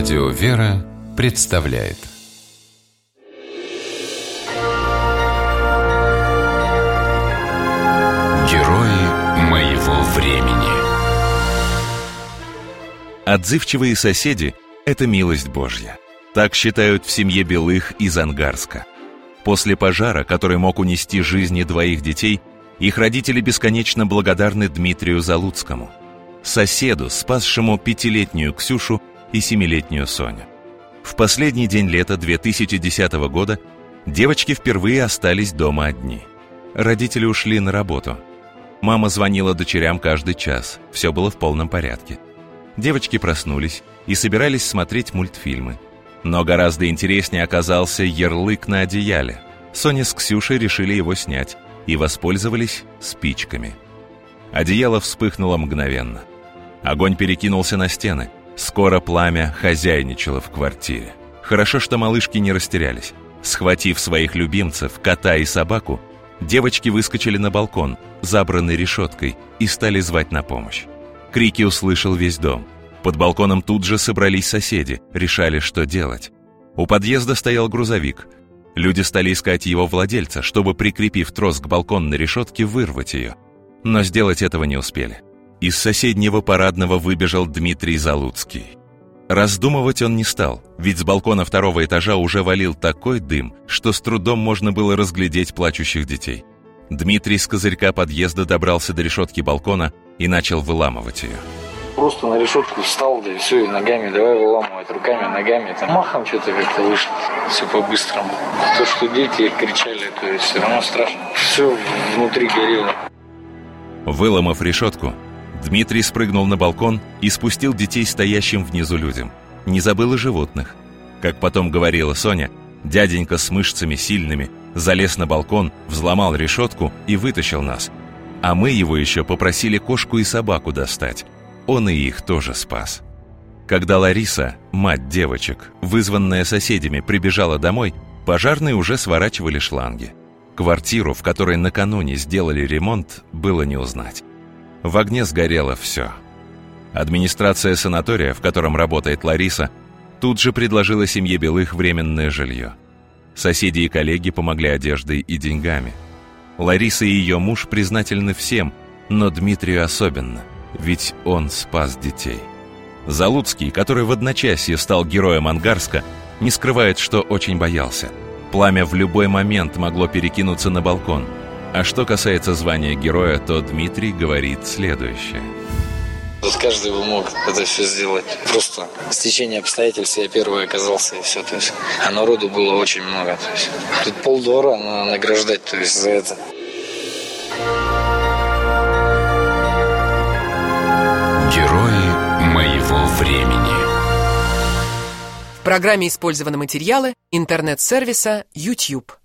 Радио «Вера» представляет Герои моего времени Отзывчивые соседи – это милость Божья. Так считают в семье Белых из Ангарска. После пожара, который мог унести жизни двоих детей, их родители бесконечно благодарны Дмитрию Залуцкому, соседу, спасшему пятилетнюю Ксюшу и семилетнюю Соню. В последний день лета 2010 года девочки впервые остались дома одни. Родители ушли на работу. Мама звонила дочерям каждый час, все было в полном порядке. Девочки проснулись и собирались смотреть мультфильмы. Но гораздо интереснее оказался ярлык на одеяле. Соня с Ксюшей решили его снять и воспользовались спичками. Одеяло вспыхнуло мгновенно. Огонь перекинулся на стены – Скоро пламя хозяйничало в квартире. Хорошо, что малышки не растерялись. Схватив своих любимцев, кота и собаку, девочки выскочили на балкон, забранный решеткой, и стали звать на помощь. Крики услышал весь дом. Под балконом тут же собрались соседи, решали, что делать. У подъезда стоял грузовик. Люди стали искать его владельца, чтобы, прикрепив трос к балконной решетке, вырвать ее. Но сделать этого не успели. Из соседнего парадного выбежал Дмитрий Залуцкий. Раздумывать он не стал, ведь с балкона второго этажа уже валил такой дым, что с трудом можно было разглядеть плачущих детей. Дмитрий с козырька подъезда добрался до решетки балкона и начал выламывать ее. Просто на решетку встал, да и все, и ногами давай выламывать, руками, ногами. Там махом что-то как-то вышло, все по-быстрому. То, что дети кричали, то есть все равно страшно. Все внутри горело. Выломав решетку, Дмитрий спрыгнул на балкон и спустил детей стоящим внизу людям. Не забыл и животных. Как потом говорила Соня, дяденька с мышцами сильными залез на балкон, взломал решетку и вытащил нас. А мы его еще попросили кошку и собаку достать. Он и их тоже спас. Когда Лариса, мать девочек, вызванная соседями, прибежала домой, пожарные уже сворачивали шланги. Квартиру, в которой накануне сделали ремонт, было не узнать. В огне сгорело все. Администрация санатория, в котором работает Лариса, тут же предложила семье Белых временное жилье. Соседи и коллеги помогли одеждой и деньгами. Лариса и ее муж признательны всем, но Дмитрию особенно, ведь он спас детей. Залуцкий, который в одночасье стал героем Ангарска, не скрывает, что очень боялся. Пламя в любой момент могло перекинуться на балкон – а что касается звания героя, то Дмитрий говорит следующее. Тут каждый бы мог это все сделать. Просто стечение обстоятельств я первый оказался и все. То есть, а народу было очень много. То есть, тут полдора надо награждать то есть, за это. Герои моего времени В программе использованы материалы интернет-сервиса YouTube.